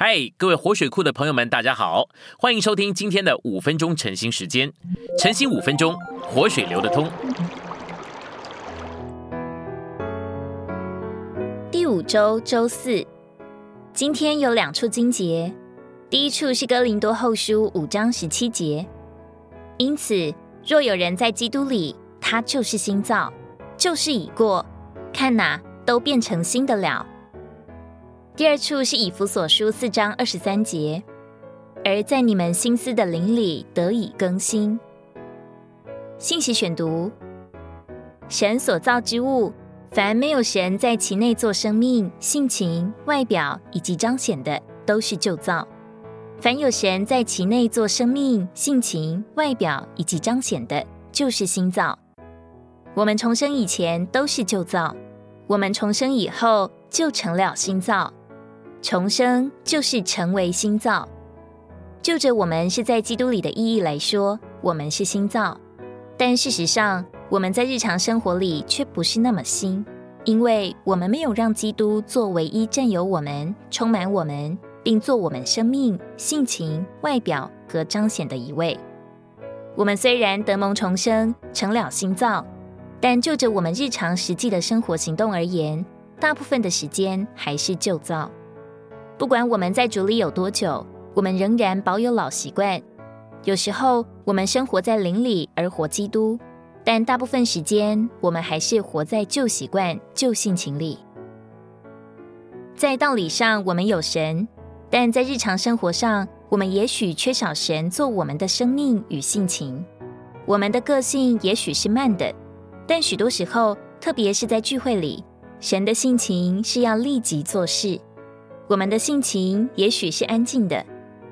嗨，各位活水库的朋友们，大家好，欢迎收听今天的五分钟晨兴时间。晨兴五分钟，活水流得通。第五周周四，今天有两处经节。第一处是哥林多后书五章十七节，因此若有人在基督里，他就是新造，旧事已过，看哪，都变成新的了。第二处是以弗所书四章二十三节，而在你们心思的灵里得以更新。信息选读：神所造之物，凡没有神在其内做生命、性情、外表以及彰显的，都是旧造；凡有神在其内做生命、性情、外表以及彰显的，就是新造。我们重生以前都是旧造，我们重生以后就成了新造。重生就是成为新造。就着我们是在基督里的意义来说，我们是新造。但事实上，我们在日常生活里却不是那么新，因为我们没有让基督做唯一占有我们、充满我们，并做我们生命、性情、外表和彰显的一位。我们虽然得蒙重生，成了新造，但就着我们日常实际的生活行动而言，大部分的时间还是旧造。不管我们在主里有多久，我们仍然保有老习惯。有时候我们生活在灵里而活基督，但大部分时间我们还是活在旧习惯、旧性情里。在道理上我们有神，但在日常生活上，我们也许缺少神做我们的生命与性情。我们的个性也许是慢的，但许多时候，特别是在聚会里，神的性情是要立即做事。我们的性情也许是安静的，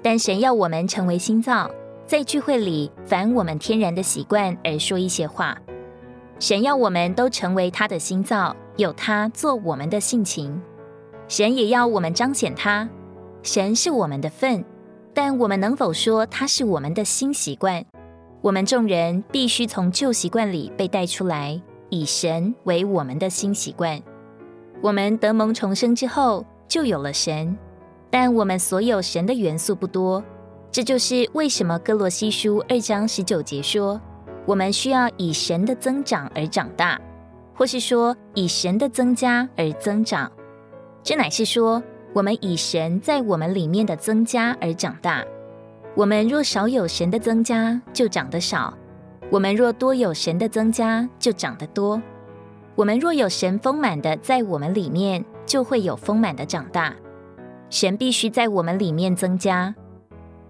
但神要我们成为新造，在聚会里反我们天然的习惯而说一些话。神要我们都成为他的新造，有他做我们的性情。神也要我们彰显他。神是我们的份，但我们能否说他是我们的新习惯？我们众人必须从旧习惯里被带出来，以神为我们的新习惯。我们得蒙重生之后。就有了神，但我们所有神的元素不多，这就是为什么哥罗西书二章十九节说，我们需要以神的增长而长大，或是说以神的增加而增长。这乃是说，我们以神在我们里面的增加而长大。我们若少有神的增加，就长得少；我们若多有神的增加，就长得多。我们若有神丰满的在我们里面。就会有丰满的长大。神必须在我们里面增加。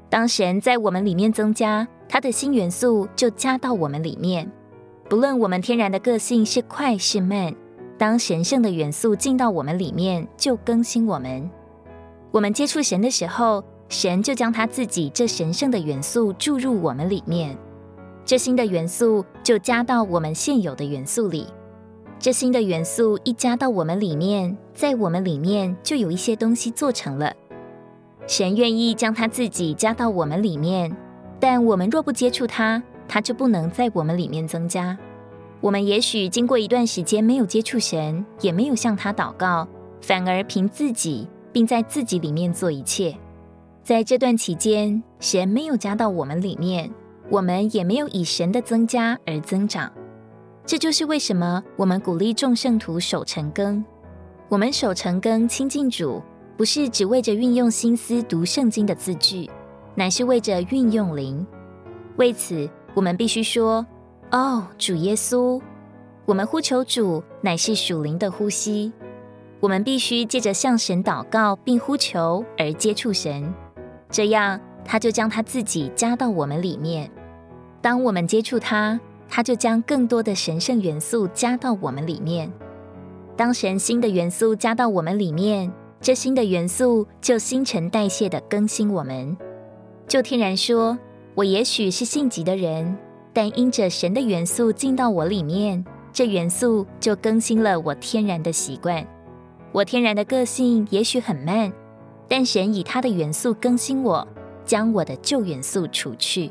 当神在我们里面增加，他的新元素就加到我们里面。不论我们天然的个性是快是慢，当神圣的元素进到我们里面，就更新我们。我们接触神的时候，神就将他自己这神圣的元素注入我们里面。这新的元素就加到我们现有的元素里。这新的元素一加到我们里面，在我们里面就有一些东西做成了。神愿意将他自己加到我们里面，但我们若不接触他，他就不能在我们里面增加。我们也许经过一段时间没有接触神，也没有向他祷告，反而凭自己，并在自己里面做一切。在这段期间，神没有加到我们里面，我们也没有以神的增加而增长。这就是为什么我们鼓励众圣徒守成更。我们守成更亲近主，不是只为着运用心思读圣经的字句，乃是为着运用灵。为此，我们必须说：“哦，主耶稣！”我们呼求主，乃是属灵的呼吸。我们必须借着向神祷告并呼求而接触神，这样他就将他自己加到我们里面。当我们接触他。他就将更多的神圣元素加到我们里面。当神新的元素加到我们里面，这新的元素就新陈代谢的更新我们。就天然说，我也许是性急的人，但因着神的元素进到我里面，这元素就更新了我天然的习惯。我天然的个性也许很慢，但神以他的元素更新我，将我的旧元素除去。